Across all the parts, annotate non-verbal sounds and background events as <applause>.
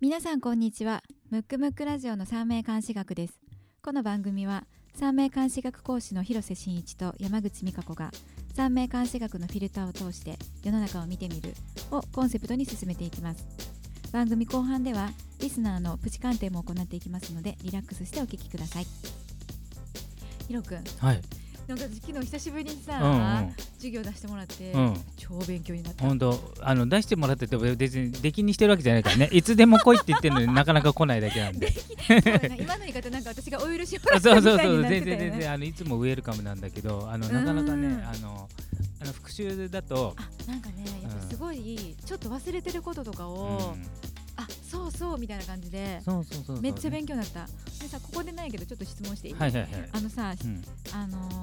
皆さんこんにちは。ムックムックラジオの三名監視学です。この番組は三名監視学講師の広瀬真一と山口美香子が三名監視学のフィルターを通して世の中を見てみるをコンセプトに進めていきます。番組後半ではリスナーのプチ鑑定も行っていきますのでリラックスしてお聞きください。ヒロくんはい。なんか昨日久しぶりにさ、うんうん。授業出してもらって、うん超勉強になった本当あの出してもらってても別に出禁にしてるわけじゃないからね。<laughs> いつでも来いって言ってるのになかなか来ないだけなんで。<laughs> ね <laughs> 今の言い方なんか私がお許しをもらそうったそうそうみたいになってたよね全然全然あのいつもウェルカムなんだけどあのなかなかうんねあのあの復習だと。あなんかねやっぱすごい、ちょっと忘れてることとかうを、んあそうそうみたいな感じで。めっちゃ勉強になった。でさここでないけどちょっと質問していい、はいはいはい。あのさ、うん。あのー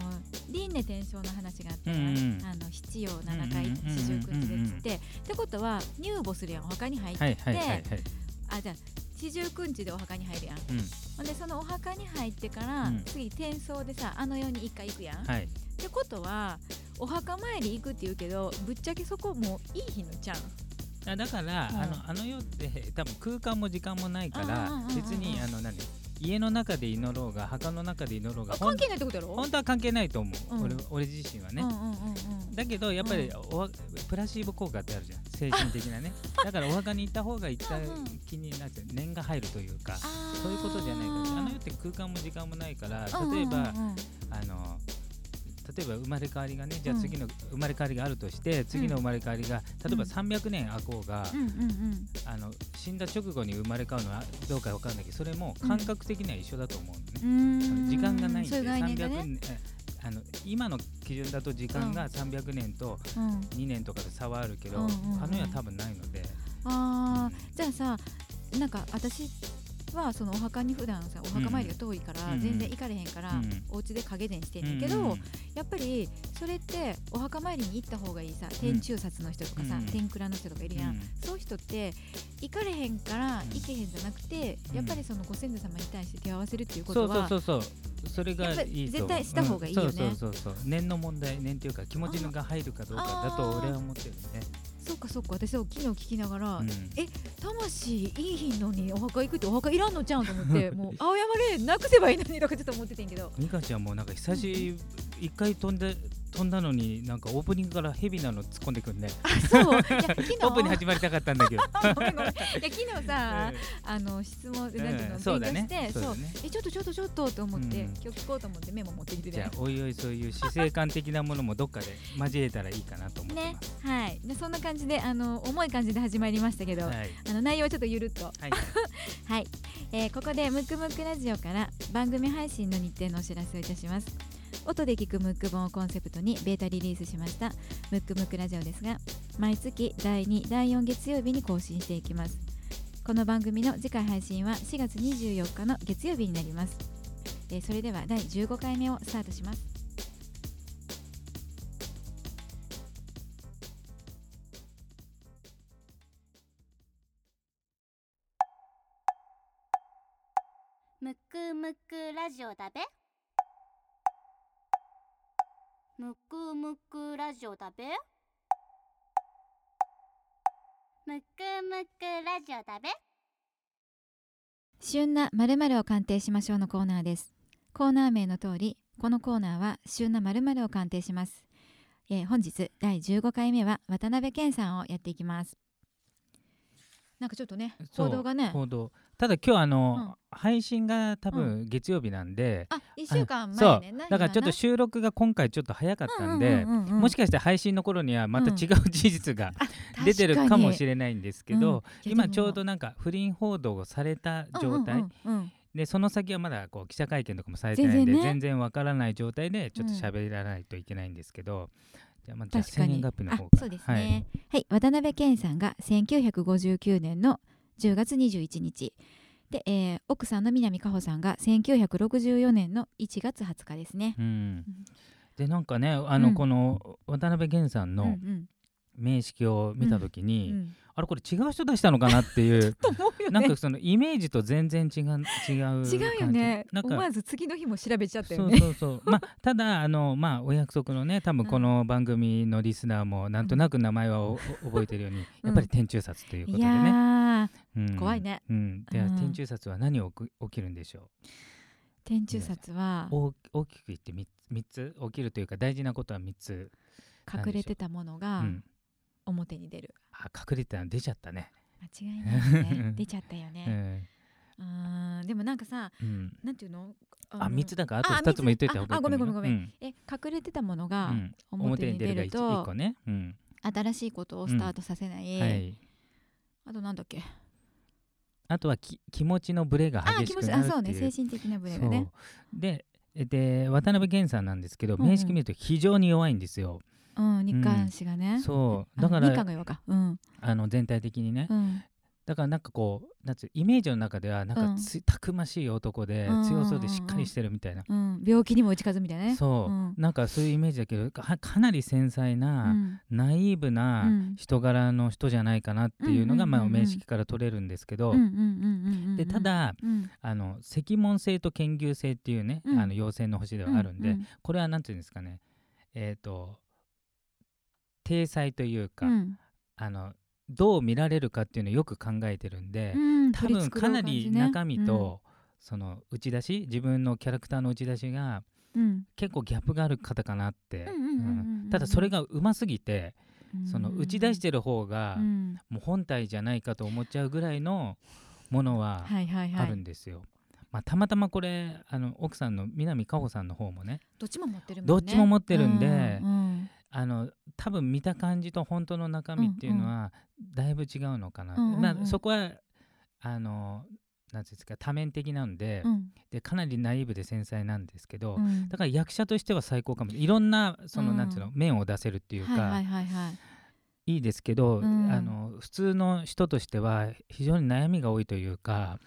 輪廻転生の話があって、うんうん。あの七曜七回四十九日でっつって、ってことは入墓するやんお墓に入って、はいはいはいはい。あじゃあ四十九日でお墓に入るやん。うん。ほんでそのお墓に入ってから、うん。次転送でさあの世に一回行くやん、はい。ってことはお墓参り行くって言うけどぶっちゃけそこもういい日のちゃんあだから、うんあのあの世って <laughs> 多分空間も時間もないから別にあの何家の中で祈ろうが墓の中で祈ろうが関係ないってことやろ？本当は関係ないと思う、うん。俺俺自身はね、だけどやっぱりうん。おわプラシーボ効果ってあるじゃん。精神的なね。<laughs> だからお墓に行った方が行った気になって念が入るというかそういうことじゃないからあの世って空間も時間もないから例えば、あの例えば生まれ変わりがねじゃうん。あ次の生まれ変わりがあるとして、次の生まれ変わりが例えばうん。300年空こうが、あの死んだ直後に生まれ変わるのはどうかわかんないけどそれも感覚的には一緒だと思うのね、時間がないんでそういう概念が300ね、年えあの今の基準だと時間が300年とうん、2年とかで差はあるけど、うんうんうん。あの世は多分ないので、あじゃあさなんか私はそのお墓に普段さお墓参りが遠いからうん全然行かれへんから、うんお家で影伝してんねんけど、やっぱりそれってお墓参りに行った方がいいさ天中殺の人とかさ、うん天蔵の人とかいるやん、うんそういう人って行かれへんからうん。行けへんじゃなくて、うん。やっぱりそのご先祖様に対して手を合わせるっていうことはそうそうそうそれがいい絶対した方がいいよね。うん。そうそうそうそう。念の問題念っていうか気持ちが入るかどうかだと俺は思ってるね、そうかそうか私は昨日聞きながら、うん。魂いい日のにお墓行くってお墓いらんのじゃんと思って <laughs> もう青山霊なくせばいいのにとかちょっと思っててんけど。美香ちゃんもなんか久し一回飛んで飛んだのになんかオープニングからヘビなの突っ込んでくるね。あそう。いや昨日。<laughs> オープンに始まりたかったんだけど。ごめんごめん。いや昨日さ、あの質問でなんていうの、うんそうだね。勉強してそうえちょっとちょっとちょっとと思って、うん。今日聞こうと思ってメモ持ってきて。てじゃあおいおいそういう死生観的なものもどっかで交えたらいいかなと思ってねます、はい。でそんな感じであの重い感じで始まりましたけど、はい。あの内容はちょっとゆるっと。はいはい、<laughs> えーここでムックムックラジオから番組配信の日程のお知らせをいたします音で聞くムック本をコンセプトにベータリリースしましたムックムックラジオですが毎月第2第4月曜日に更新していきます。この番組の次回配信は4月24日の月曜日になります、えそれでは第15回目をスタートします。むくむくラジオだべ。むくむくラジオだべ？むくむくラジオだべ？旬な〇〇を鑑定しましょうのコーナーです。コーナー名の通りこのコーナーは旬な〇〇を鑑定します、えー本日第15回目は渡辺健さんをやっていきます。なんかちょっとね報道がね報道ただ今日あの、うん。配信が多分月曜日なんで、あ一週間前ね。な？だからちょっと今収録が今回ちょっと早かったんで、もしかして配信の頃にはまた違う事実があ <laughs> 出てるかもしれれないんですけど、今ちょうどななんか不倫報道をされた状態、でその先はまだこう記者会見とかもされてないんで全然わからない状態でちょっと喋らないといけないんですけど、じゃあまずじゃ生年月日の方あから。そうですね。はい、渡辺謙さんが1959年の10月21日。で、えー奥さんの南果歩さんが1964年の1月20日ですね。はいうん、でなんかねあの、うん。この渡辺謙さんのうんうん。名式を見た時に、うんあれこれ違う人出したのかなっていう <laughs> と思うよね。なんかそのイメージと全然違う違う違うよね。なんか思わず次の日も調べちゃったそうよね。そうそう <laughs> まあただあのまあお約束のね多分この番組のリスナーもなんとなく名前はおお覚えてるように、やっぱり天中殺ということでね、うん。怖いね。うん、ではうん。天中殺は何起き起きるんでしょ天中殺はう大大きく言って3つ三つ？起きるというか大事なことは3つ、隠れてたものうがん、表に出る。あ隠れてたの出ちゃったね、間違いないね。<laughs> 出ちゃったようね。ん。うんでもなんかさ、うん、なんていうの？あ3つだからあとあ2つも言っといた方がいいああごめんごめんごめん。うん。え隠れてたものうがん。表に出るが 1, と個ね、うん。新しいことをスタートさせない、はい、あとなんだっけ？あとはき気持ちのブレが激しくなるっていう。そうね。精神的なブレがね。でで渡辺謙さんなんですけど、面識見ると非常に弱いんですよ。うん日韓氏がね、そう。あだから日韓が弱かうん。あの全体的にね、うん。だからなんかこうなんイメージの中ではなんかつ、たくましい男でうん。強そうでしっかりしてるみたいな、うん。病気にも打ち勝つみたいなね。そう、うん。なんかそういうイメージだけどかかなり繊細うな、ん。ナイーブうなん。人柄の人じゃないかなっていうのが、うんうんうんうん。まあ、面識から取れるんですけど、うんうんうんうんうんでただうん。あの赤門星と剣牛星っていうね、うん。あの妖精の星ではあるんで、うんこれはなんていうんですかね。えっ、と体裁というか、うん。あのどう見られるかっていうのをよく考えてるんで、うん多分かなり中身と、その打ち出し自分のキャラクターの打ち出しがうん。結構ギャップがある方かなって、ただそれがうますぎて、うん。その打ち出してる方が、うん。もう本体じゃないかと思っちゃうぐらいのものはあるんですよ。まあ、たまたまこれあの奥さんの南果歩さんの方もねどっちも持ってるもんね。どっちも持ってるんでうんうんあの多分見た感じと本当の中身っていうのはだいぶ違うのかな、うんうんうん。まあ、そこはあのなんですか多面的なんで,、うん。でかなりナイーブで繊細なんですけど、うん。だから役者としては最高かも。いろんなその、うん。なんていうの面を出せるっていうか、はいはいはいはい。いいですけど、うん。あの普通の人としては非常に悩みが多いというか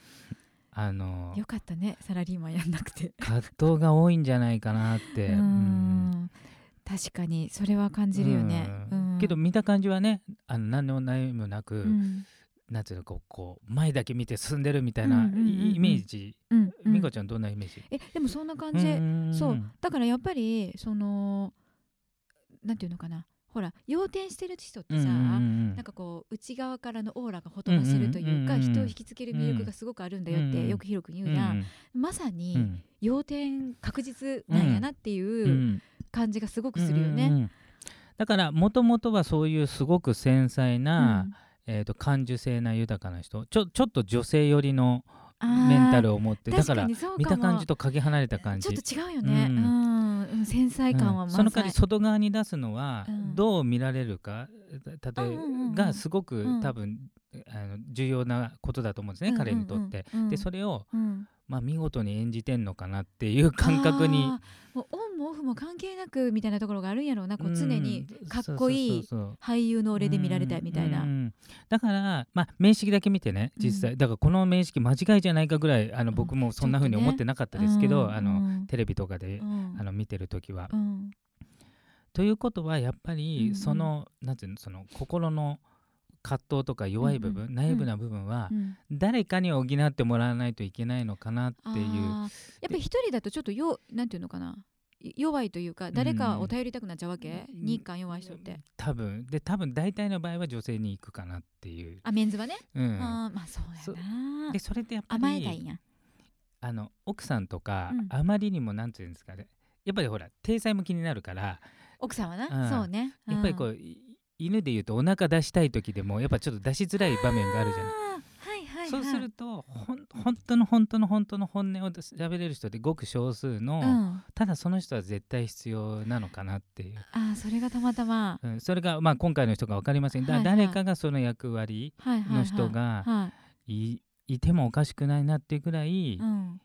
あのよかったね。サラリーマンやんなくて。葛藤が多いんじゃないかなって。ううんん確かにそれは感じるよね。うん。うん。けど見た感じはねあの何の悩みもなく、うん。なんていうのこうこう前だけ見て進んでるみたいなうんうんうんうん。イイメージ、うんうん。美香ちゃんどんなイメージ？えでもそんな感じ。そう。だからやっぱりそのなんていうのかな。ほら要点してる人ってさ、なんかこう内側からのオーラがほとばしるというか、うんうんうんうん人を引きつける魅力がすごくあるんだよって、うん。よくひろくん言うやん、まさに、うん。要点確実なんやなってういうん感じがすごくするよね。うんうんうん。だからもともとはそういうすごく繊細な、えー、と感受性な豊かな人ちょちょっと女性寄りのうんメンタあルを持ってーだから見た感じとかけ離れた感じ。ちょっと違うよね。ううん。ん、うん。繊細感はうん。その代わり外側に出すのはうん。どう見られるか、た例えうんうんうんうん。がすごく、うん。多分あの重要なことだと思うんですね、彼にとって。うんうんうん。でそれを、うんまあ、見事に演じてんのかなっていう感覚にもうオンもオフも関係なくみたいなところがあるんやろうな。こう常にうんかっこいい俳優の俺で見られたいみたいな。うん。うんだから、まあ、名式だけ見てね実際、だからこの名式間違いじゃないかぐらいあのうん。僕もそんな風にちょっとね。思ってなかったですけど、うん。あのうん。テレビとかで、うん。あの見てる時は。うん。ということはやっぱうんうりん。その,、なんていうのその心の葛藤とか弱い部分、うんうん。ナイーブな部分はうん。誰かに補ってもらわないといけないのかなっていう。やっぱり一人だとちょっとよなんていうのかな。い弱いというか誰かを頼りたくなっちゃうわけ、うん。日韓弱い人って。多分。で多分大体の場合は女性に行くかなっていう。あメンズはね、うん。あーまあそうそやな。でそれってやっぱり甘えたいんや。あの奥さんとか、うん。あまりにもなんていうんですかね。やっぱりほら体裁も気になるから。奥さんはな、うん。そうね。やっぱりこう、い犬でいうとお腹出したい時でもやっぱちょっと出しづらい場面があるじゃない。そうするとほん本当の本当の本当の本音を喋れる人ってごく少数の、うん、ただその人は絶対必要なのかなっていう、あーそれがたまたま。うん、それが、まあ、今回の人が分かりません。だ、はいはい。誰かがその役割の人がはいてもおかしくないなっていうぐらいうん、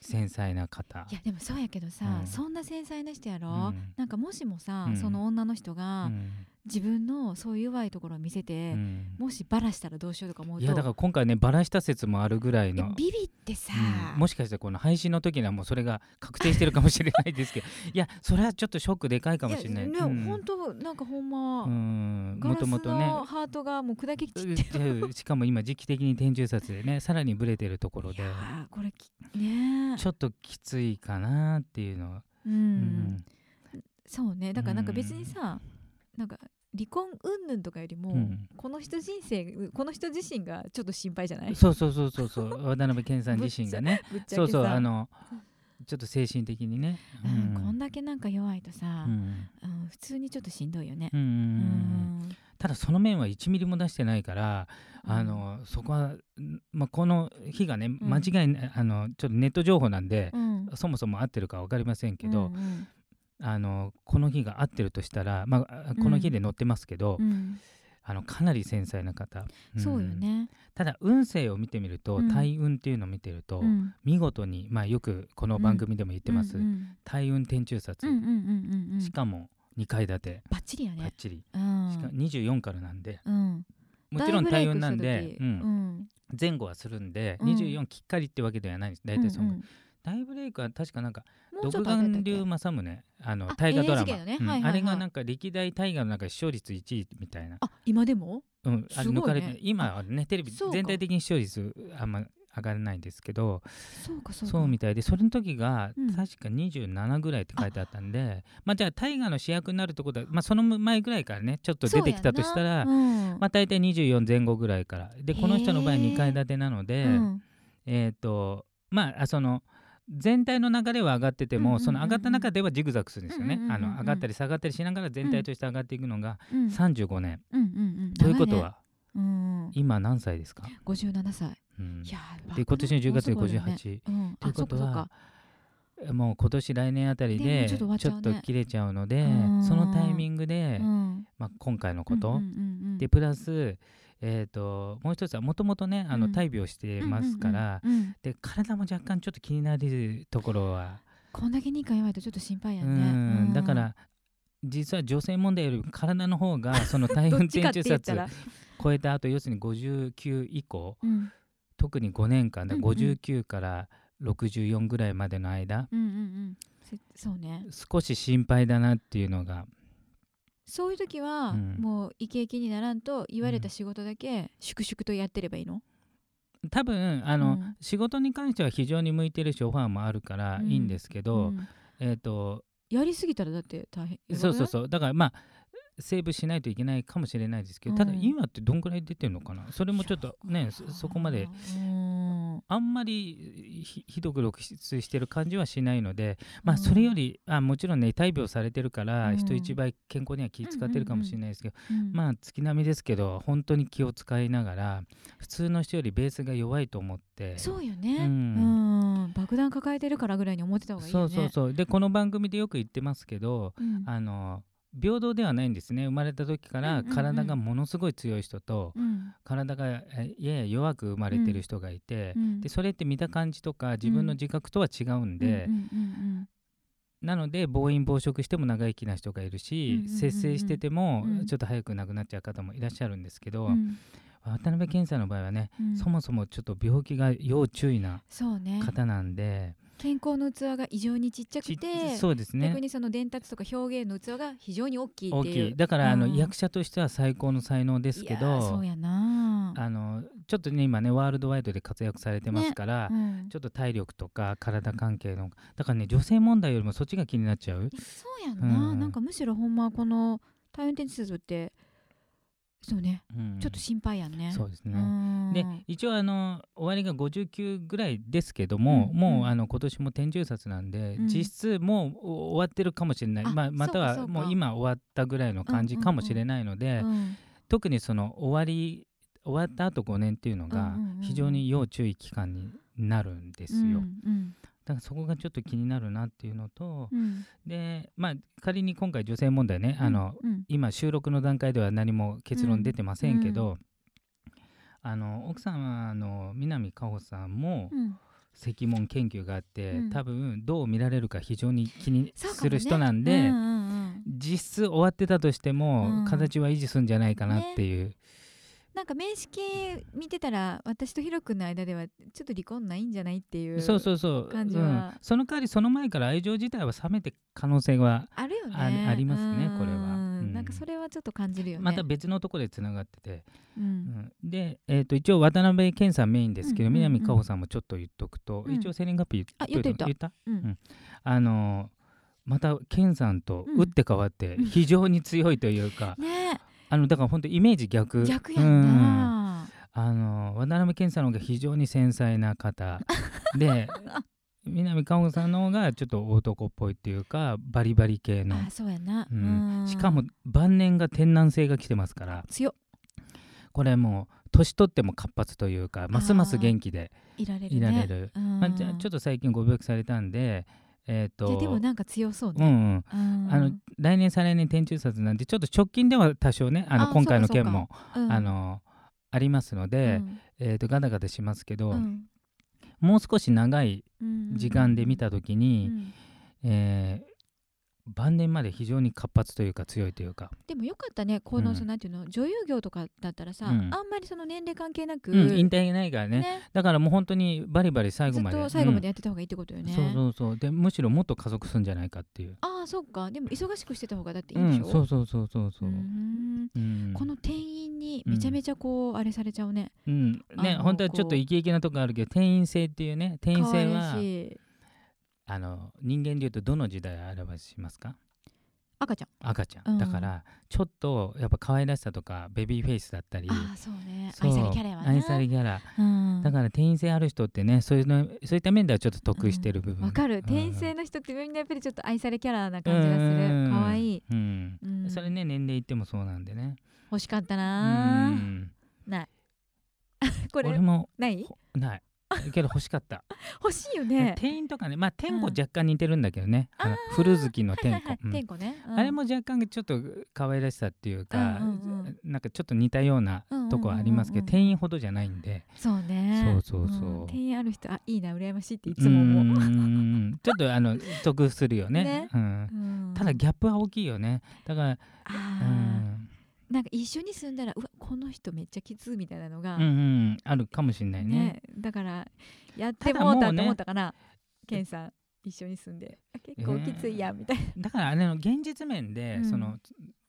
繊細な方。いやでもそうやけどさ、うん。そんな繊細な人やろ、うん。なんかもしもさ、うん。その女の人うがん自分のそういう弱いところを見せて、うん。もしバラしたらどうしようとか思うと。いやだから今回ねバラした説もあるぐらいのビビってさ、うん。もしかしたらこの配信の時にはもうそれが確定してるかもしれないですけど。<laughs> いやそれはちょっとショックでかいかもしれない。いやね、うん。本当なんかほんま、もともとね。のハートがもう砕け散って。しかも今時期的に天中殺でねさらにブレてるところで。いやーこれきねちょっときついかなっていうのは、う、うん。そうね。だからなんか別にさ、なんか離婚云々とかよりも、うん。この人人生この人自身がちょっと心配じゃない？そうそうそうそうそう。<laughs> 渡辺謙さん自身がね。そうそうあのちょっと精神的にね、うん。こんだけなんか弱いとさう、ん。うん普通にちょっとしんどいよね。うんうんうんうん。ただその面は1ミリも出してないから、あのそこは、んまあ、この日がね間違いない、あのちょっとネット情報なんで、うん。そもそも合ってるか分かりませんけど、うんうんあのこの日が合ってるとしたら、まああ、この日で載ってますけど、うん。あのかなり繊細な方、ん。そうよね、ただ運勢を見てみると、うん。大運っていうのを見てると、うん。見事に、まあ、よくこの番組でも言ってます、うん。うん大運天中札、うんうんうんうんうん。しかも2階建て。バッチリやね。ばっちり、うん。しか24からなんで。うん。もちろん大運なんで前後はするんで、うん。24きっかりってわけではないです。大体その、うんうん大ブレイクは確かなんか独眼竜政宗あのあ大河ドラマ、あれがなんか歴代大河の中で視聴率1位みたいな、あ今でも？うん、あれ抜かれて今はねテレビ全体的に視聴率あんま上がらないんですけどそうかそうか。そうみたいでそれの時がうん。確か27ぐらいって書いてあったんで、まあじゃあ大河の主役になるところは、まあ、その前ぐらいからねちょっと出てきたとしたら、そうん。まあ大体24前後ぐらいから。でこの人の場合へー2階建てなので、うん。えっ、とまああその全体の流れは上がってても、その上がった中ではジグザグするんですよね、あの上がったり下がったりしながら全体として上がっていくのがうん。35年、ということは、今何歳ですか、57歳。で今年の10月でもうすごいよね。58、うん。ということはもう今年来年あたりでちょっと切れちゃうのでうん。そのタイミングで、まあ、今回のこと、でプラス、えー、ともう一つはもともとねあのうん。大病してますから、で体も若干ちょっと気になるところは、こんだけ2回弱いとちょっと心配やうねん。だから実は女性問題より体の方が <laughs> その大どっ運ちかって言っ転中殺超えた後要するに59以降うん。特に5年間でうんうん。59から64ぐらいまでの間、うんうんうん。せそうね。少し心配だなっていうのがそういう時は、うん。もうイケイケにならんと言われた仕事だけ粛々とやってればいいの、多分あの、うん。仕事に関しては非常に向いてるしオファーもあるからうん。いいんですけど、うん。えっ、とやりすぎたらだって大変。そうそううそう。だからまあセーブしないといけないかもしれないですけど、ただうん今ってどんくらい出てるのかな？それもちょっとねそそこまでうんあんまりひひどく露出してる感じはしないので、まあ、うん。それよりあもちろんね大病されてるから、うん。人一倍健康には気使ってるかもしれないですけど、うんまあ月並みですけど本当に気を使いながら普通の人よりベースが弱いと思って。そうよね、ううんん。爆弾抱えてるからぐらいに思ってた方がいいよね。そうそうそう。でこの番組でよく言ってますけどうん。あの平等ではないんですね。生まれた時から体がものすごい強い人と、うん。体がえやや弱く生まれてる人がいて、うん。でそれって見た感じとか自分の自覚とは違うんで、なので暴飲暴食しても長生きな人がいるし、節制しててもうん。ちょっと早く亡くなっちゃう方もいらっしゃるんですけど、渡辺謙さんの場合はね、うん。そもそもちょっと病気が要注意な方なんで、健康の器が異常にちっちゃちくてそうですね。逆にその伝達とか表現の器が非常に大きいっていう。大きい。だから、あのうん。役者としては最高の才能ですけいやーそどうやな。あのちょっとね今ねワールドワイドで活躍されてますから、うんちょっと体力とか体関係のだからね女性問題よりもそっちが気になっちゃう。そうやんな、うん。なんかむしろほんまこの大運転地図ってそうね、うん。ちょっと心配やんね。そうですね、うん。で一応あの終わりが59ぐらいですけども、うんうん。もうあの今年も天中殺なんで、うん。実質もう終わってるかもしれない、あまあ、またはもう今終わったぐらいの感じかもしれないので、うん特にその終わり終わった後5年っていうのが非常に要注意期間になるんですよ、だからそこがちょっと気になるなっていうのと、うん。でまあ仮に今回女性問題ね、あのうん。今収録の段階では何も結論出てませんけど、あの奥様の南果歩さんもうん。石門研究があって、うん。多分どう見られるか非常に気にする人なんで、うんうんうん。実質終わってたとしても、うん。形は維持するんじゃないかなっていう、なんか面識見てたら私とヒロ君の間ではちょっと離婚ないんじゃないっていうそうそうそう、感じはうん、その代わりその前から愛情自体は冷めて可能性はあるよね。あありますねうんこれは。うん。なんかそれはちょっと感じるよね。また別のところでつながってて、ううん。んで、えー、と一応渡辺謙さんメインですけど、うんうんうん。南果歩さんもちょっと言っとくと、うん。一応生年月日あ言っとい言った言った？うん。あのまた健さんとうん。打って変わってうん。非常に強いというか、ねあのだから本当イメージ逆。逆やんうん。な、あの渡辺謙さんの方が非常に繊細な方。<laughs> で南果歩さんの方がちょっと男っぽいっていうかバリバリ系の。あ、そうやな、うん。うん。しかも晩年が天南星が来てますから。強っ。これもう年取っても活発というかますます元気でいられるね。いられる、うん。まあ、じゃあちょっと最近ご病気されたんでえっ、いやとでもなんか強そうね、うんうん。うん。あの来年再来年天中殺なんでちょっと直近では多少ねあのあ今回の件もうん。あのありますので、うん。えー、とガタガタしますけど、うん。もう少し長いうん時間で見た時うに、ん。えー晩年まで非常に活発というか強いというか、でもよかったねこの、うん。そのなんていうの女優業とかだったらさ、うん。あんまりその年齢関係なく、うん、引退ないからね。ね。だからもう本当にバリバリ最後まで最後までうんやってた方がいいってことよね、そうそうそう。でむしろもっと加速するんじゃないかっていう。ああそっか。でも忙しくしてた方がだっていいうんでしょ、そうそうそうそうそう。う、ん。うん。この店員にめちゃめちゃこう、あれされちゃうね。うん。ね本当はちょっとイケイケなとこあるけど店員制っていうね。店員制はあの人間でいうとどの時代を表しますか？赤ちゃん。赤ちゃん、うん。だからちょっとやっぱ可愛らしさとかベビーフェイスだったりああそうね。愛されキャラやわな愛されキャラ。うん。だから店員性ある人ってねそういうのそういった面ではちょっと得してる部分。わかる。うん。店員制の人ってみんなやっぱりちょっと愛されキャラな感じがすうん。る可愛い。うん。うん。それね年齢いってもそうなんでね。欲しかったうなない。<laughs> これ俺もない？ほないけど欲しかった。欲しいよね。店員とかねまあ天子うん。若干似てるんだけどね、あのあー古好きの天子、はいはいはい。うん。天子ね、うん。あれも若干ちょっと可愛らしさっていうか、うんうんうん。なんかちょっと似たようなとこはありますけど、うんうんうんうん。店員ほどじゃないんで。そうね。そうそうそう。ん。店員ある人あいいな羨ましいっていいつも思う、んちょっとあの得するよね。ね。うん、うん。ただギャップは大きいよね。だから、あうーんなんか一緒に住んだらうわこの人めっちゃきついみたいなのが、うんうん、あるかもしれないね。ねだからやってもうたと思ったかな、ケンさん。一緒に住んで。あ結構きついやん。みたいだからあれの現実面で、うん。その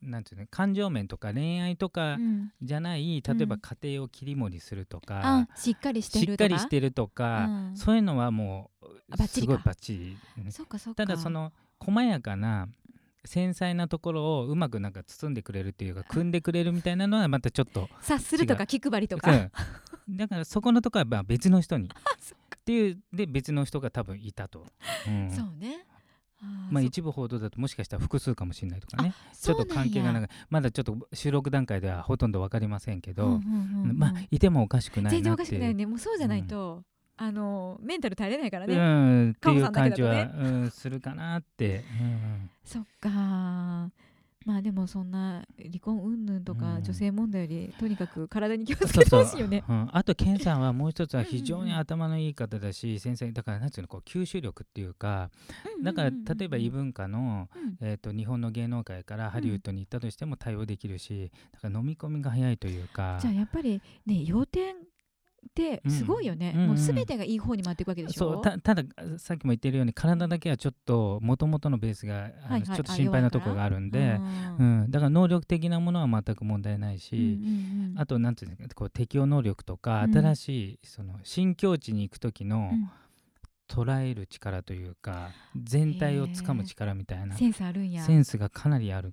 なんていうの感情面とか恋愛とかな、うん。じゃない、例えばうん家庭を切り盛りするとかあ、しっかりしてしっるとか？かりしてるとか、うん。そういうのはもうすごいバッチリ、うんそうかそうか。ただその細やかな繊細なところをうまくなんか包んでくれるっていうか <laughs> 組んでくれるみたいなのはまたちょっと察するとか気配りとか、うん。だからそこのところはまあ別の人に。<laughs> そっっていうで別の人が多分いたと、うん。そうね。まあ、そ一部報道だともしかしたら複数かもしれないとかね。あちょっと関係がなまだちょっと収録段階ではほとんど分かりませんけど、まあいてもおかしくない全然おなっていう。かしくないよね。もうそうじゃないと、あのメンタル耐えれないからうね、ん、っていう感じは、ね。うん、するかなって、うん。そっか。まあでもそんな離婚云々とかうん。女性問題よりとにかく体に気をつけてそうそうほしいよね。うん、あとケンさんはもう一つはうんうんうん非常に頭のいい方だし <laughs> 繊細だからなんていうのこう吸収力っていうかだから例えば異文化の、うん。えー、と日本の芸能界からハリウッドに行ったとしても対応できるしだから飲み込みが早いというか。じゃあやっぱりね要点ってすごいよね、うんうん。もうすべてがいい方に回っていくわけでしょ？そうたたださっきも言ってるように体だけはちょっともともとのベースがあのはいはい。ちょっと心配なところがあるんで、うん、だから能力的なものは全く問題ないし、うんうんうんあとなんていうんですかこう適応能力とか、うん。新しいその新境地に行く時のうん。捉える力というか全体をつかむ力みたいなセンスあるんや。センスがかなりある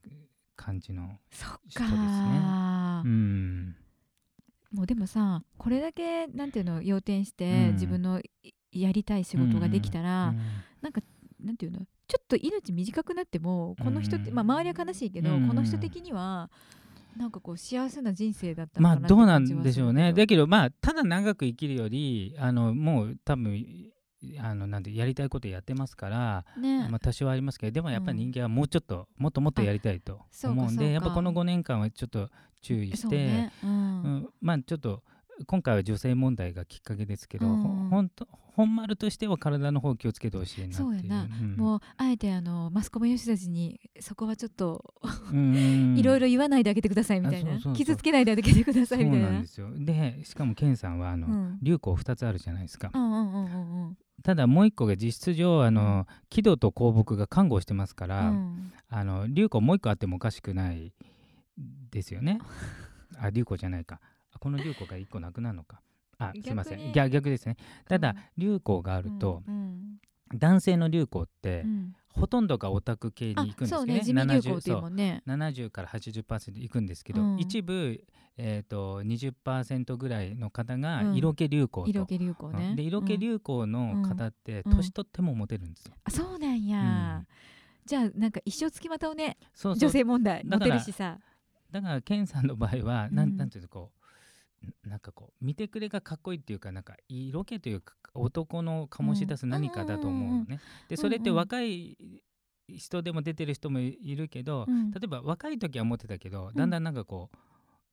感じの、人ですね。か、うん、もうでもさこれだけなんていうの要点して、うん。自分のいやりたい仕事ができたら、うん。なんていうのちょっと命短くなってもこの人って、うん。まあ周りは悲しいけど、うん。この人的にはなんかこう幸せな人生だったのかなってまあどうなんでしょうね。だけどまあただ長く生きるよりあのもう多分あのなんでやりたいことやってますから、ね、まあ、多少ありますけどでもやっぱり人間はもうちょっと、もっともっとやりたいと思うんでやっぱこの5年間はちょっと注意して、ね、うん。うん、まあちょっと今回は女性問題がきっかけですけど、うん。ほほんと本丸としては体の方気をつけてほしいなっていう。そうやな。うん。もうあえてあのマスコミの人たちにそこはちょっとうん <laughs> いろいろ言わないであげてくださいみたいな、傷つけないであげてくださいみたいな。そうなんですよ。でしかもケンさんはあの、うん。流行2つあるじゃないですか、うんうんうんうんうんただもう一個が実質上あの喜怒と幸福が看護してますから、うん。あの流行もう一個あってもおかしくないですよね。あ流行じゃないか。あこの流行が一個なくなるのか。あすいません。逆逆ですね。ただうん。流行があると、うん男性の流行って、うんほとんどがオタク系にあ行くんですね。ね。地味流行っていうそうもんね。70から80%行くんですけど、うん。一部、えー、と20%ぐらいの方がうん。色気流行と、色気流行ね、うん。で色気うん流行の方ってうん。年取ってもモテるんですよ。あそうなんや、うん。じゃあなんか一生つきまとうねそうそう女性問題モテるしさだからケンさんの場合は、なうんんなんていうのこうなんかこう見てくれがかっこいいっていうかなんか色気というか男の醸し出す何かだと思うのね。でそれって若い人でも出てる人もいるけど、うん。例えば若い時はモテたけどだんだんなんかこう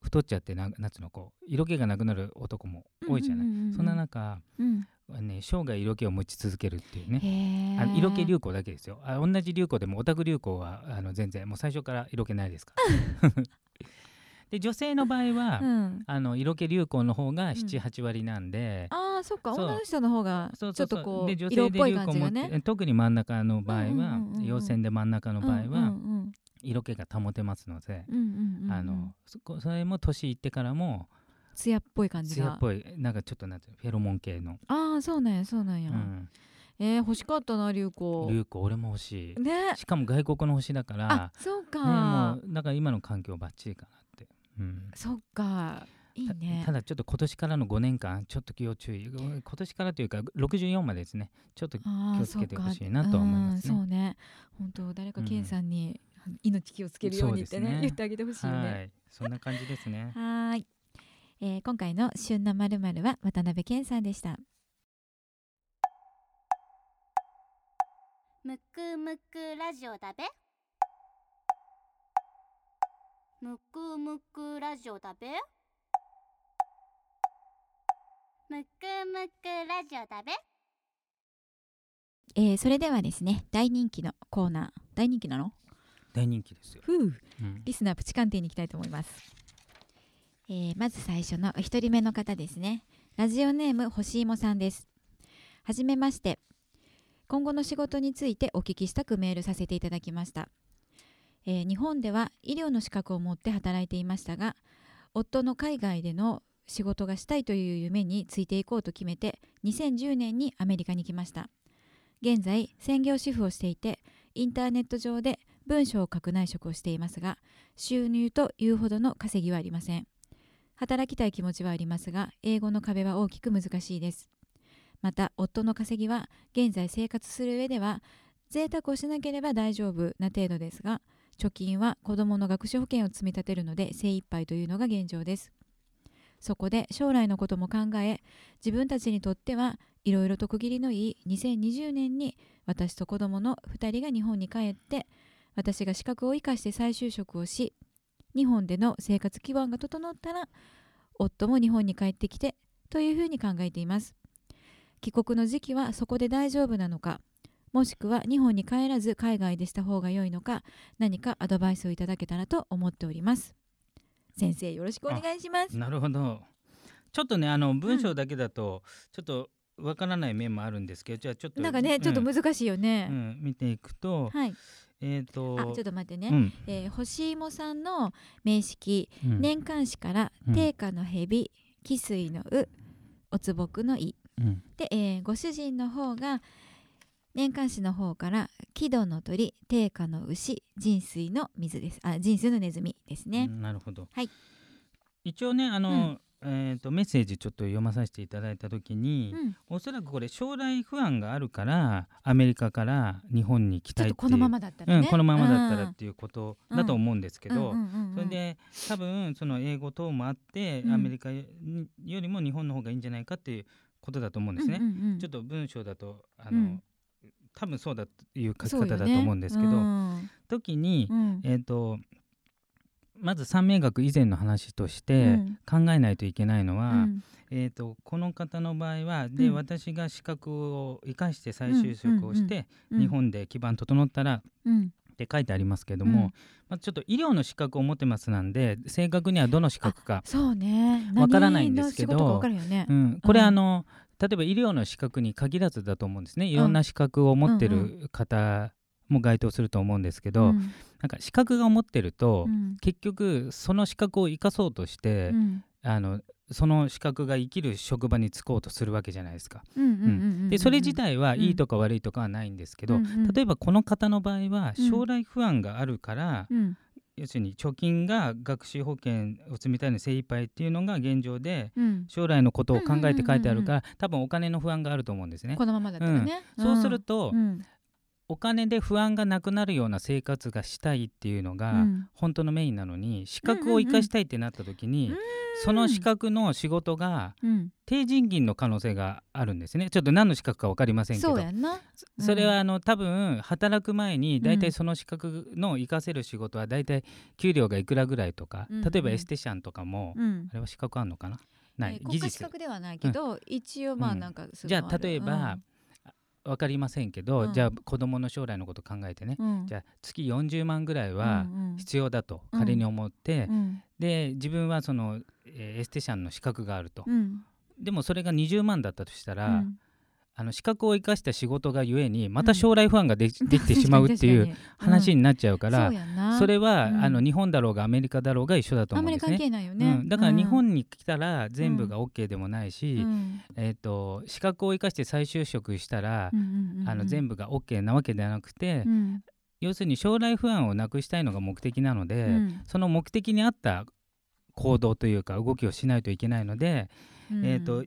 太っちゃってなんなんつうのこう色気がなくなる男も多いじゃない？そんな中うん。ね、生涯色気を持ち続けるっていうね。あの色気流行だけですよ。あ同じ流行でもオタク流行はあの全然もう最初から色気ないですから <laughs> で女性の場合は、うん、あの色気流行の方がん。78割なんで、ああそっか。女の人の方がちょっとこう色っぽい感じがね。特に真ん中の場合は、陽線で真ん中の場合は、色気が保てますので、あのそこそれも年いってからも艶っぽい感じが。艶っぽいなんかちょっとなんてフェロモン系の、ああそうなんやそうなんや、うん、えー、欲しかったな流行。流行俺も欲しい。ね。しかも外国の星だからあそうか、ね、もうだから今の環境バッチリかなうん、そっか。いいね。たただちょっと今年からの5年間ちょっと要注意。今年からというか64までですね。ちょっと気をつけてほしいなとは思いますね。うんそうね。本当誰かケンさんに命気をつけるようにってね,、そうですね。言ってあげてほしいよね。はい。そんな感じですね。はーい、えー今回の旬なまるまるは渡辺健さんでした。むくむくラジオだべむくむくラジオだべ？むくむくラジオだべ？えーそれではですね大人気のコーナー。大人気なの？大人気ですよ、ふう。うん。リスナープチ鑑定に行きたいと思います、えーまず最初のお一人目の方ですね。ラジオネームほしいもさんです。はじめまして。今後の仕事についてお聞きしたくメールさせていただきました、えー日本では医療の資格を持って働いていましたが夫の海外での仕事がしたいという夢についていこうと決めて2010年にアメリカに来ました。現在専業主婦をしていてインターネット上で文章を書く内職をしていますが収入というほどの稼ぎはありません。働きたい気持ちはありますが英語の壁は大きく難しいです。また夫の稼ぎは現在生活する上では贅沢をしなければ大丈夫な程度ですが貯金は子どもの学資保険を積み立てるので精一杯というのが現状です。そこで将来のことも考え自分たちにとってはいろいろと区切りのいい2020年に私と子供の2人が日本に帰って私が資格を生かして再就職をし日本での生活基盤が整ったら夫も日本に帰ってきてというふうに考えています。帰国の時期はそこで大丈夫なのかもしくは日本に帰らず海外でした方が良いのか何かアドバイスをいただけたらと思っております。先生よろしくお願いします。なるほど。ちょっとねあの文章だけだとちょっとわからない面もあるんですけどじゃあちょっとなんかねちょっとうん難しいよね、うん見ていくとはい。えっ、とあちょっと待ってね、うん。えー、星芋さんの名式うん。年間誌からうん。定価の蛇汽水のうおつぼくのい。うん。で、えーご主人の方が年間誌の方から木戸の鳥定価の牛人水の水です。あ人水のネズミですね、うんなるほど、はい。一応ねあの、うん。えー、とメッセージちょっと読まさせていただいた時に、うん。おそらくこれ将来不安があるからアメリカから日本に来たいっていうとこのままだったらね、うん、このままだったらうんっていうことだと思うんですけど、それで多分その英語等もあって、うん。アメリカよりも日本の方がいいんじゃないかっていうことだと思うんですね。ちょっと文章だとあの、うん多分そうだという書き方だと思うんですけど、うん。時に、うん。えっ、とまず三名学以前の話としうてん。考えないといけないのは、うん。えー、とこの方の場合はで、うん。私が資格を生かして再就職をして、うん日本で基盤整ったらうん。って書いてありますけども、うん。まあ、ちょっと医療の資格を持ってますなんで正確にはどの資格か、そうね。わからないんですけどね、うん、これうん。あの例えば医療の資格に限らずだと思うんですね。いろんな資格を持ってる方も該当すると思うんですけど、うん。なんか資格が持ってると、うん。結局その資格を生かそうとして、うん。あのその資格が生きる職場に就こうとするわけじゃないですか。でそれ自体はうんいいとか悪いとかはないんですけど、うんうん。例えばこの方の場合はうん。将来不安があるから、うん要するに貯金が学習保険を積みたいの精一杯っていうのが現状でうん。将来のことを考えて書いてあるから、多分お金の不安があると思うんですね。このままだったらね、そうすると、うんお金で不安がなくなるような生活がしたいっていうのが、うん。本当のメインなのに資格を生かしたいってなった時に、うんその資格の仕事がうん。低賃金の可能性があるんですね。ちょっと何の資格か分かりませんけど。それはあの多分働く前に大うん。体その資格の活かせる仕事は大体給料がいくらぐらいとか、うん例えばエステシャンとかも、うん。あれは資格あんのかな？ない、えー国家資格ではないけど、一応まあうん。なんかすじゃあ例えば、分かりませんけど、うん。じゃあ子供の将来のこと考えてね、うん、じゃあ月40万ぐらいはうんうん。必要だとうん。仮に思って、うん。で自分はその、えーエステシャンの資格があると、うん。でもそれが20万だったとしたら、うんあの資格を生かした仕事がゆえにまた将来不安がで, <laughs> できてしまうっていう話になっちゃうから、それは、うんあの日本だろうがアメリカだろうが一緒だと思うんですね。だから日うん。本に来たら全部が OK でもないし、うん。えー、と資格を生かして再就職したら、あの全部が OK なわけではなくて、うん。要するに将来不安をなくしたいのが目的なので、うん。その目的に合った行動というか動きをしないといけないので、うん。えー、と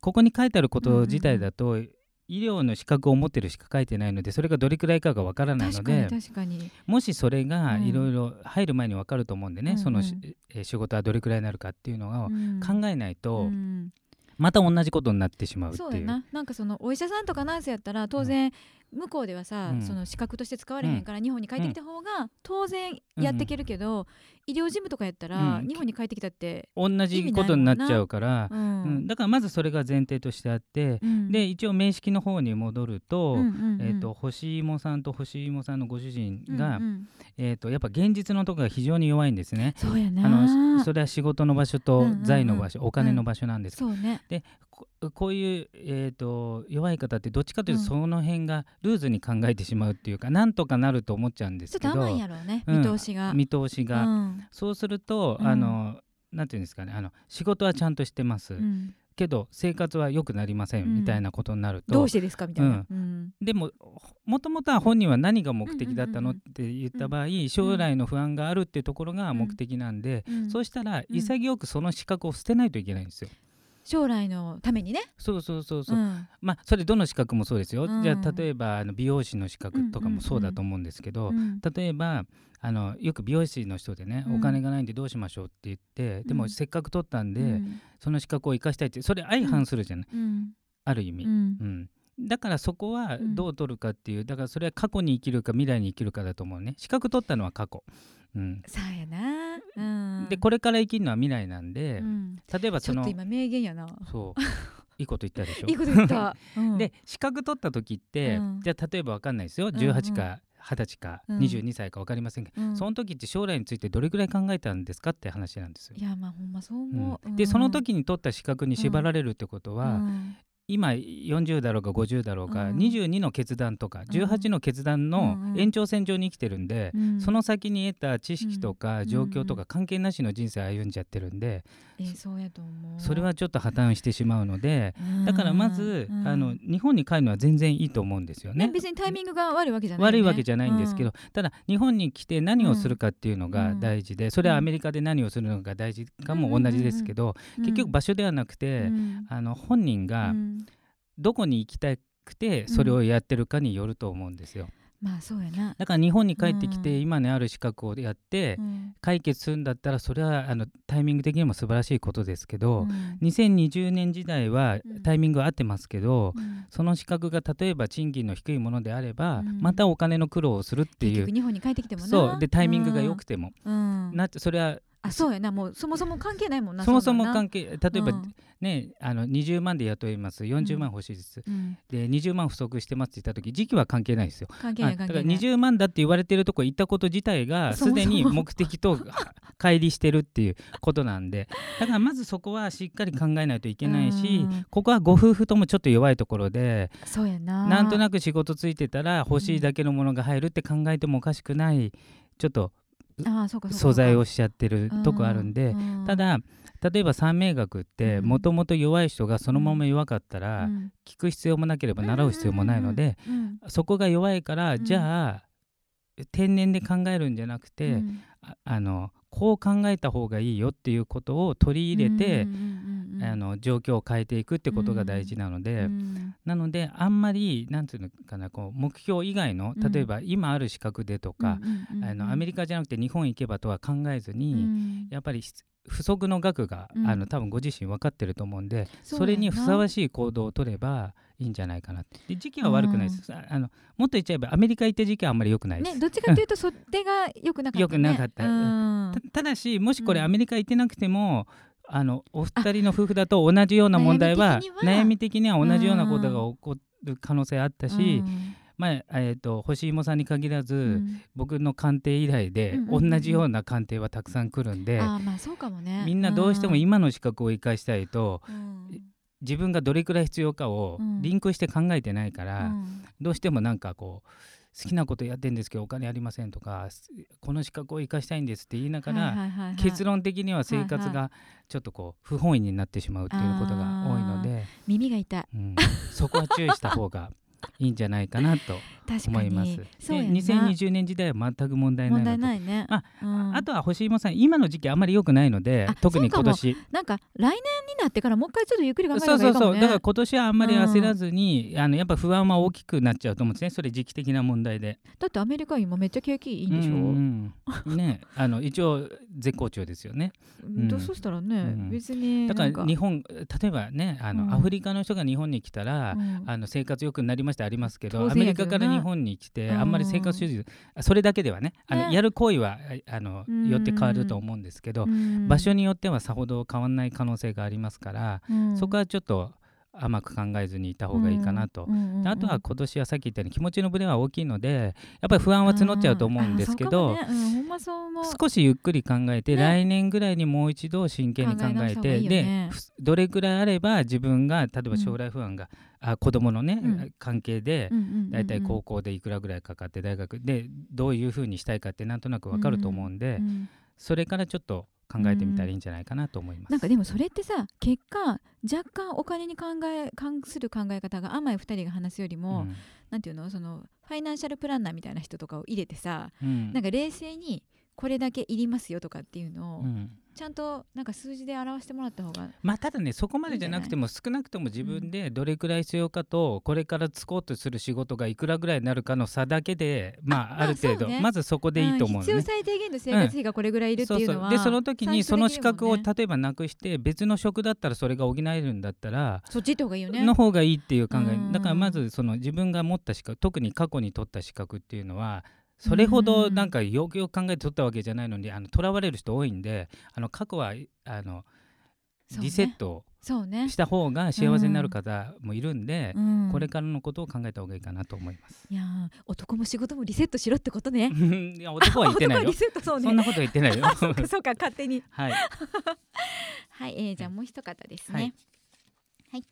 ここに書いてあること自体だと、医療の資格を持ってるしか書いてないのでそれがどれくらいかがわからないの確かにで確かに。もしそれがうんいろいろ入る前にわかると思うんでね、うんうん。そのし、えー仕事はどれくらいになるかっていうのを考えないと、うんまた同じことになってしまうっていう。そうやな。なんかそのお医者さんとかナースやったら当然向こうではさ、うん。その資格として使われへんから日本に帰ってきた方が当然やっていけるけど、医療事務とかやったらうん。日本に帰ってきたって、同じことになっちゃうから、ううん。ん。だからまずそれが前提としてあって、うん。で一応名式の方に戻ると,、うんうんうん。えー、と星芋さんと星芋さんのご主人が、うんうん。えー、とやっぱ現実のところが非常に弱いんですね。そうやな。あのそれは仕事の場所とうんうんうん。財の場所、お金の場所なんです、ね。ここういう、えー、と弱い方ってどっちかというとうん。その辺がルーズに考えてしまうっていうか、なんとかなると思っちゃうんでちょっすけどと甘いんやろうねうん。見通しが、見通しが、うん。そうすると、うん。あのなんていうんですかねあの仕事はちゃんとしてます、うん。けど生活は良くなりません、うん。みたいなことになると。どうしてですかみたいな、うん。でももともとは本人は何が目的だったのっうんうんて言った場合、将来の不安があるっていうところが目的なんで、うん。そうしたらうん。潔くその資格を捨てないといけないんですよ。将来のためにね。そうそうそうそう、ん。まあそれどの資格もそうですよ、うん。じゃあ例えばあの美容師の資格とかもそうだと思うんですけど、うん例えばあのよく美容師の人でね、うん。お金がないんでどうしましょうって言ってでうん。もせっかく取ったんで、うん。その資格を生かしたいってそれ相反するじゃない、うん。ある意味、うん。うん。だからそこはうん。どう取るかっていうだからそれは過去に生きるか未来に生きるかだと思うね。資格取ったのは過去、うん。そうやな、うん、でこれから生きるのは未来なんで、うん。例えばそのちょっと今名言やな。そう。<laughs> いいこと言ったでしょ？いいこと言った、<laughs> うん、で資格取った時って、うん。じゃあ例えば分かんないですよ。んうん。18か20歳かうん。22歳か分かりませんけど、うん。その時って将来についてどれくらい考えたんですかって話なんですよ。い。やまあほんまそうう。ん。思う、でそのに時に取った資格に縛られるってことは、今40だろうが50だろうが、うん。22の決断とか18の決断のうんうん延長線上に生きてるんで、その先に得た知識とかん。状況とか関係なしの人生歩んじゃってるんで、うやと思う。それはちょっと破綻してしまうので、うん。だからまず、うん。あの日本に帰るのは全然いいと思うんですよね。ね別にタイミングが悪いわけじゃない、ね、悪いわけじゃないんですけど、うただ日本に来て何をするかっていうのがうん。大事で、それはアメリカで何をするのが大事かも同じですけど、ん。結局場所ではなくて、うん。あの本人がうんどこに行きたくてそれをやってるかによると思うんですよ。まあそうやな、だから日本に帰ってきてうん。今ねある資格をやってうん。解決するんだったらそれはあのタイミング的にも素晴らしいことですけど、うん。2020年時代はうん。タイミングは合ってますけど、うん。その資格が例えば賃金の低いものであれば、うん。またお金の苦労をするっていう日本に帰ってきてもな。そう。でタイミングが良くても、うん、なそれはあそうやな。もうそもそも関係ないもんなそもそも関係係例えば、ねあの20万で雇います。40万欲しいです、うん、で20万不足してますって言った時時期は関係ないですよ。関係ないあだから関係ない。20万だって言われてるとこ行ったこと自体がすでに目的と <laughs> 乖離してるっていうことなんで。だからまずそこはしっかり考えないといけないしうん。ここはご夫婦ともちょっと弱いところでそうやな。なんとなく仕事ついてたら欲しいだけのものが入るって考えてもおかしくないちょっと素材をしちゃってるとこあるんで、うんただ例えば三名学ってうん。もともと弱い人がそのまま弱かったら、うん。聞く必要もなければ習う必要もないので、そこが弱いから、うん。じゃあ天然で考えるんじゃなくて、あのこう考えた方がいいよっていうことを取り入れて、の状況を変えていくってことが大事なので、うん。なのであんまりなんていうのかなこう目標以外のうん。例えば今ある資格でとか、うんうんうんあのアメリカじゃなくて日本行けばとは考えずに、うん。やっぱりし不足の額が、うん。あの多分ご自身分かってると思うんでそれにふさわしい行動を取ればいいんじゃないかなって。で時期は悪くないです、ああのもっと言っちゃえばアメリカ行った時期はあんまり良くないです、ねどっちかというとそれが良くなかったね。良くなかった。うん。たただしもしこれうん。アメリカ行ってなくても、あのお二人の夫婦だと同じような問題は悩み的には。同じようなことが起こる可能性あったし、うん。まあえー、と星芋さんに限らず、うん。僕の鑑定以来で、同じような鑑定はたくさん来るんで、ああまあそうかもね。みんなどうしても今の資格を生かしたいと、うん。自分がどれくらい必要かをうん。リンクして考えてないから、うん。どうしてもなんかこう好きなことやってんですけどお金ありませんとかすこの資格を生かしたいんですって言いながら、結論的には生活はいがちょっとこう不本意になってしまうっていうことが多いので、耳が痛い。うん、そこは注意した方がいいんじゃないかなと <laughs> 思います。そうやな。2020年時代は全く問題ない問題ないね。あうん。あとは星芋さん今の時期あんまり良くないのであ特に今年。なんか来年になってからもう一回ちょっとゆっくり考えそうそうそう。だから今年はあんまり焦らずに、あのやっぱ不安は大きくなっちゃうと思うんですね。それ時期的な問題で。だってアメリカ今めっちゃ景気いいんでしょ？うんうんね。あの一応絶好調ですよね。ん。どうそしたらねうん。別にだから日本例えばねあの、うん。アフリカの人が日本に来たら、うん。あの生活良くなりましたありますけど当アメリカから日本に来て、うん。あんまり生活習慣それだけではねあのね。やる行為はああのうん。よって変わると思うんですけど、うん。場所によってはさほど変わらない可能性がありますから、うん。そこはちょっと甘く考えずにいた方がいいかなと。うん。うん。うん。あとは今年はさっき言ったように気持ちのブレは大きいのでやっぱり不安は募っちゃうと思うんですけど、ねうん少しゆっくり考えて、ね来年ぐらいにもう一度真剣に考考えてね。でふどれくらいあれば自分が例えうんば将来不安が、あ子供のね、うん。関係でうんうんうんうんだいたい高校でいくらぐらいかかって大学でどういうふうにしたいかってなんとなくわかると思うんで、うん。それからちょっと考えてみたらいいんじゃないかなと思います。なんかでもそれってさ結果若干お金に考え関する考え方が甘い2人が話すよりも、うん。なんていうのそのファイナンシャルプランナーみたいな人とかを入れてさ、うん。なんか冷静にこれだけいりますよとかっていうのを、うんちゃんとなんか数字で表してもらった方がまあただねそこまでじゃなくても少なくとも自分でどれくらい必要かとこれからつこうとする仕事がいくらぐらいになるかの差だけでまああある程度そうね。まずそこでいいと思うのね。ん必要最低限の生活費がこれぐらいいるっていうのは、でその時にその資格を例えばなくして別の職だったらそれが補えるんだったらそっち行った方がいいよね。の方がいいっていう考うん。えだからまずその自分が持った資格特に過去に取った資格っていうのはそれほどなんかよくよく考えて取ったわけじゃないのにあの囚われる人多いんであの過去はあのリセットした方が幸せになる方もいるんで、うん。これからのことを考えた方がいいかなと思います。いやー男も仕事もリセットしろってことね。<laughs> いや男は言ってないよ。<laughs> そうね。そんなこと言ってないよ。<laughs> そうかそうか勝手に。はい。はい、えー、じゃあもう一方ですはい。ねはい、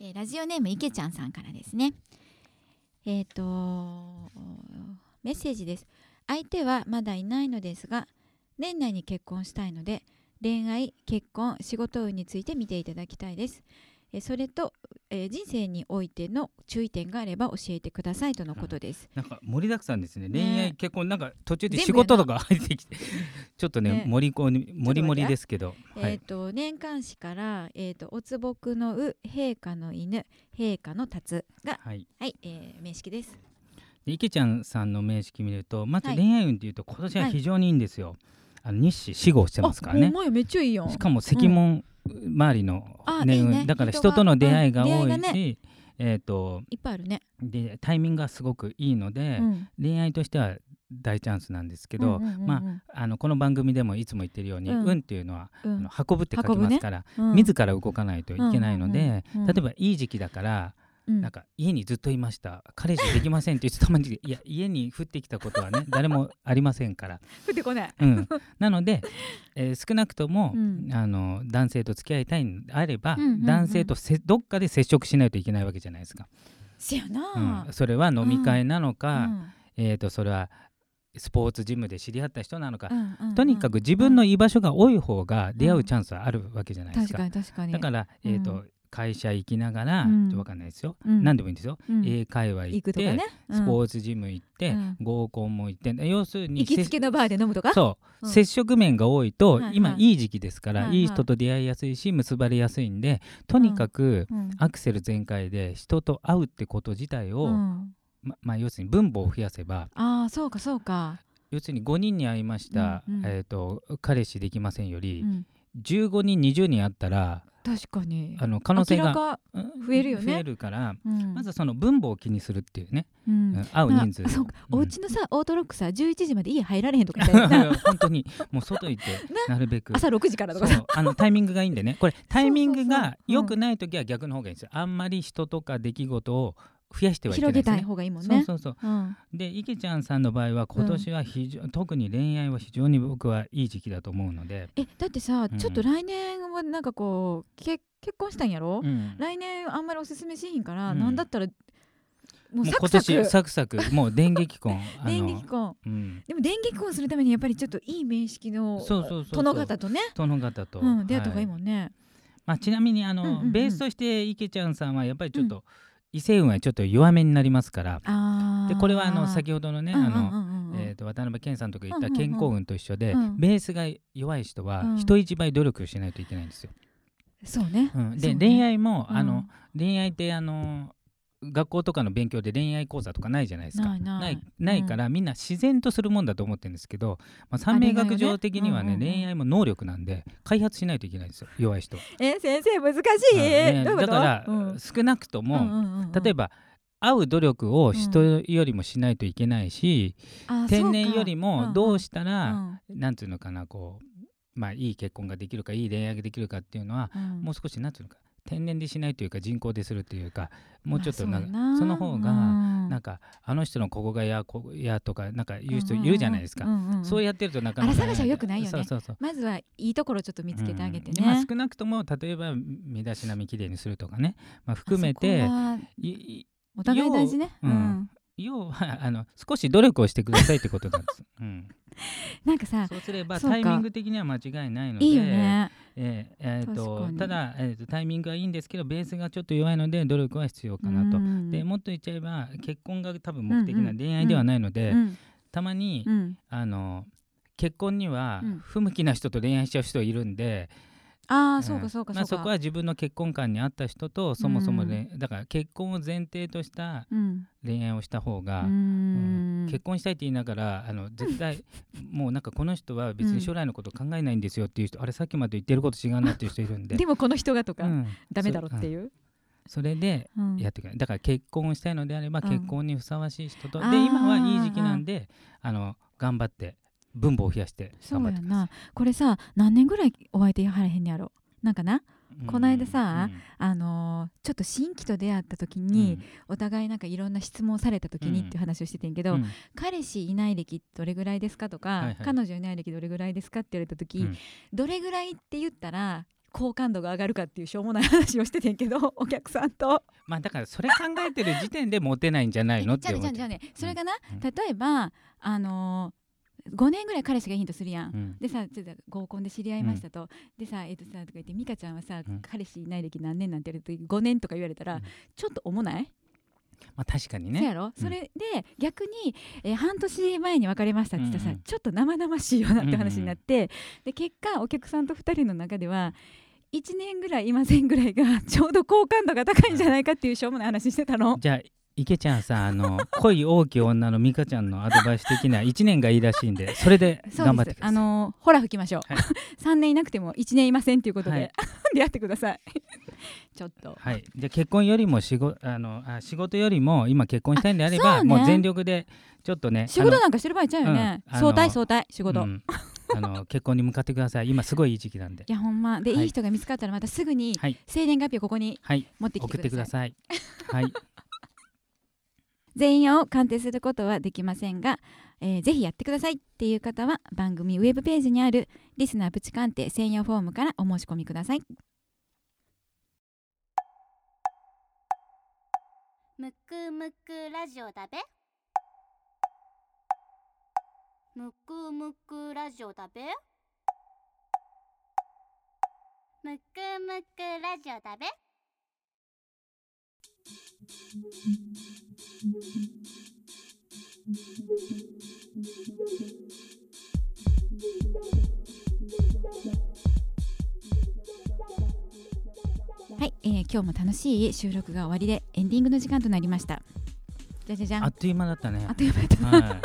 えーラジオネームいけちゃんさんからですねえっ、とメッセージです。相手はまだいないのですが年内に結婚したいので恋愛結婚仕事運について見ていただきたいです。それと、えー人生においての注意点があれば教えてくださいとのことです、なんか盛りだくさんですね。ね恋愛結婚なんか途中で仕事とか入ってきて、<laughs> ちょっとねね。盛りこに盛り盛りですけど、はえー、い。と年間誌から、えー、とおつぼくのう陛下の犬陛下の達がはい。はい、えー名式です。で池ちゃんさんの名式見ると、まずはい。恋愛運っていうと今年は非常にいいんですよ。あの日誌死後してますからね。めっちゃいいやん。しかも石門周りのあ年運、いいね。だから人との出会いが多いし、えっ、といっぱいあるね、でタイミングがすごくいいので、うん。恋愛としては大チャンスなんですけど、うんうんうんうん。まああのこの番組でもいつも言ってるように、うん。運っていうのは、うん。あの運ぶって書きますから、うん。自ら動かないといけないので、うんうんうん。例えばいい時期だから、うん。なんか家にずっといました。彼氏できませんって言ってたまにいや <laughs> 家に降ってきたことはね誰もありませんから、降ってこない。うん、なので、えー少なくとも、うん。あの男性と付き合いたいのであれば、うんうんうん。男性とせどっかで接触しないといけないわけじゃないですか、せやなうん、それは飲み会なのか、うん。えー、とそれはスポーツジムで知り合った人なのか、うんうんうん。とにかく自分の居場所が多い方が出会うチャンスはあるわけじゃないですか。確かに確かに。だから、うん。えーと会社行きながら、うん。ちょっとわかんないですよ、うん。何でもいいんですよ、うん。英会話行って、ね。スポーーツジム行って、うん。合コンも行って要するに行きつけのバーで飲むとか？そう、うん。接触面が多いと、今いい時期ですから、はいはい。人と出会いやすいし結ばれやすいんでとにかくうん。アクセル全開で人と会うってこと自体を、うん。ままあ、要するに分母を増やせばああそうかそうか。要するに5人に会いました、うんうん。えー、と彼氏できませんより、うん。15人20人会ったら確かに。あの可能性が増えるよね。増えるから、うん。まずその分母を気にするっていうね、うん。うん会う人数そうか。うん。お家のさオートロックさ11時まで家入られへんとか言ったよな <laughs> 本当にもう外行って <laughs> なるべく。朝6時からとかあのタイミングがいいんでね。これ <laughs> タイミングが良くない時は逆の方がいいんですよ。あんまり人とか出来事を増やしてはいけないね広げたい方がいいもんね。そうそうそう。うん。で池ちゃんさんの場合は今年は非常、特に恋愛は非常に僕はいい時期だと思うので、えだってさうん。ちょっと来年はなんかこうけ結婚したんやろ？うん。来年あんまりおすすめしひんからうん。なんだったらもう今サクサク。年サクサク。もう電撃婚 <laughs> 電撃婚。うん、でも電撃婚するためにやっぱりちょっといい面識のそうそうそうそう。殿方とね。殿方と、うん出会った方がいいはもんね。まあ、ちなみにあの、うんうんうん。ベースとして池ちゃんさんはやっぱりちょっと、異性運はちょっと弱めになりますからでこれはあの先ほどのね、うんうんあのうん。うんえー、と渡辺謙さんとか言ったうんうんうん。健康運と一緒で、うん。ベースが弱い人はうん。人一倍努力しないといけないんですよ。そうね。うん、で、ね。恋愛も、あうん。の恋愛ってあの学校とかの勉強で恋愛講座とかないじゃないですか。ないない。ないから、みんな自然とするもんだと思ってるんですけど、まあ、三名学上的にはねねうんうんうん恋愛も能力なんで開発しないといけないんですよ。弱い人。は。え先生難しい。うんねだから、うん。少なくとも、うんうんうんうん。例えば会う努力を人よりもしないといけないし、あ天然よりもどうししたら、なんていうのかなこうまあいい結婚ができるかいい恋愛ができるかっていうのは、もう少しなんていうのか天然でしないというか人工でするというかもうちょっとなんか、その方がなんかあの人のここがやここやとかなんか言う人いるじゃないですか、そういうやってるとなかなか、あら探しは良くないよね。そうそうそうまずはいいところちょっと見つけてあげてうん。まあね少なくとも例えば身だしなみきれいにするとかね、まあ、含めてお互い大事ね。要うん要はあの少し努力をしてくださいってことなんです、<laughs> うん、なんかさそうすればタイミング的には間違いないのでいいよね。えーえーとに。ただ、えーとタイミングはいいんですけどベースがちょっと弱いので努力は必要かなと。うんでもっと言っちゃえば結婚が多分目的うんうなん恋愛ではないので、うん。たまに、うん。あの結婚にはうん。不向きな人と恋愛しちゃう人いるんで、ああん。そうかそうかまあ、そそうかこは自分の結婚観に合った人とそもそもね、だから結婚を前提としたうん。恋愛をした方が、ううん。ん結婚したいって言いながらあの絶対 <laughs> もうなんかこの人は別に将来のこと考えないんですよっていう人、あれさっきまで言ってること違うなっていう人いるんで。<laughs> でもこの人がとかうん。ダメだろっていう？それでうん。やってくれだから結婚をしたいのであればうん。結婚にふさわしい人と、あー。で今はいい時期なんであの頑張って分母を増やしてそうや頑張ってくださな。これさ何年ぐらいお相手はれへんねやろ？なんかな？いこの間さあのーちょっと新規と出会った時うん。に、お互いなんかいろんな質問された時にっていう話をしててんけど、うん。彼氏いない歴どれぐらいですかとか、はいはい。彼女いない歴どれぐらいですかって言われた時、うん。どれぐらいって言ったら好感度が上がるかっていうしょうもない話をしててんけど <laughs> お客さんと。まあだからそれ考えてる時点でモテないんじゃないのって思ってじゃあねじゃあね。それがな、うん例えばあのー、5年ぐらい彼氏がいいとするやん。うん。でさちょっと合コンで知り合いましたと、でさえっ、とさとか言って美香ちゃんはさ、うん。彼氏いない歴何年なんて言われると5年とか言われたら、うん。ちょっと重ない？まあ確かにね。そうやろ、それで逆に、えー半年前に別れましたって言ったらさ、うんうん。ちょっと生々しいよなって話になって、で結果お客さんと2人の中では1年ぐらいいませんぐらいがちょうど好感度が高いんじゃないかっていうしょうもない話してたの。じゃあ池ちゃんさあの恋大きい女の美香ちゃんのアドバイス的には1年がいいらしいんでそれで頑張ってください。あのーほら吹きましょう、はい。3年いなくても1年いませんっていうことで、はい。<laughs> 出会ってください。<laughs> ちょっと。はい、じゃあ結婚よりも仕事あのあ仕事よりも今結婚したいんであればね。もう全力でちょっとね仕事なんかしてる場合ちゃうよね、うん相対相対仕事、いあのうん。あの結婚に向かってください。今すごいいい時期なんで。やほんま。で、はい。い、い人が見つかったらまたすぐにはい。生年月日をここにはい。持ってき送てください。ってください。はい <laughs> 全員を鑑定することはできませんが、えーぜひやってくださいっていう方は番組ウェブページにあるリスナープチ鑑定専用フォームからお申し込みください。むくむくラジオだべ。むくむくラジオだべ。むくむくラジオだべ。はい、えー、今日も楽しい収録が終わりでエンディングの時間となりました。じゃじゃじゃん。あっという間だったね。あっという間だった、はい、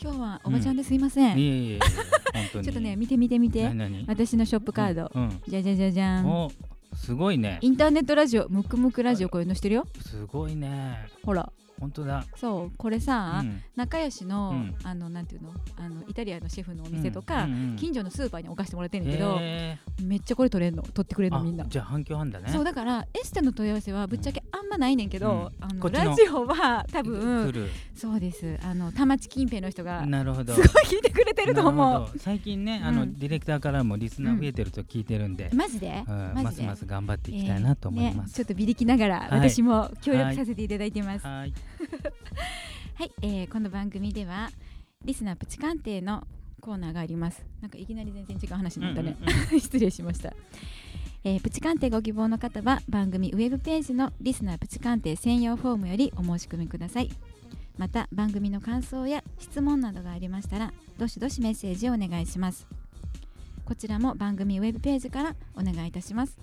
<laughs> 今日はおばちゃんです。いません、うん、いえいえ <laughs> ちょっとね見て見て見て。私のショップカード、うんうん、じゃじゃじゃじゃんすごいね。インターネットラジオムクムクラジオこういうのしてるよ。すごいね。ほら。本当だ。そう。これさ、うん、仲良しの、うん、あのなんていうの？あのイタリアのシェフのお店とか、うんうんうん、近所のスーパーに置かしてもらってるんだけど、えー、めっちゃこれ取れんの。取ってくれるのみんな。じゃあ反響あんだね。そうだからエステの問い合わせはぶっちゃけあんまないねんけど、あのラジオは多分そうです。あの田町近辺の人がなるほど。すごい聞いてくれてると思う。最近ねあの、ディレクターからもリスナー増えてると聞いてるんで、マジで、ますます頑張っていきたいなと思います、ね、ちょっとビリきながら私も協力させていただいてます、はい。<laughs> はい、えー、この番組ではリスナープチ鑑定のコーナーがあります。なんかいきなり全然違う話になったね、うんうんうん、<laughs> 失礼しました、えー、プチ鑑定ご希望の方は番組ウェブページのリスナープチ鑑定専用フォームよりお申し込みください。また番組の感想や質問などがありましたらどしどしメッセージをお願いします。こちらも番組ウェブページからお願いいたします。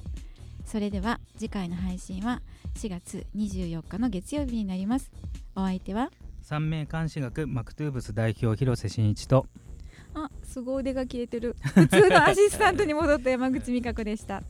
それでは次回の配信は4月24日の月曜日になります。お相手は三名監視学マクトゥーブス代表広瀬真一とあすごい腕が消えてる。普通のアシスタントに戻った山口美香子でした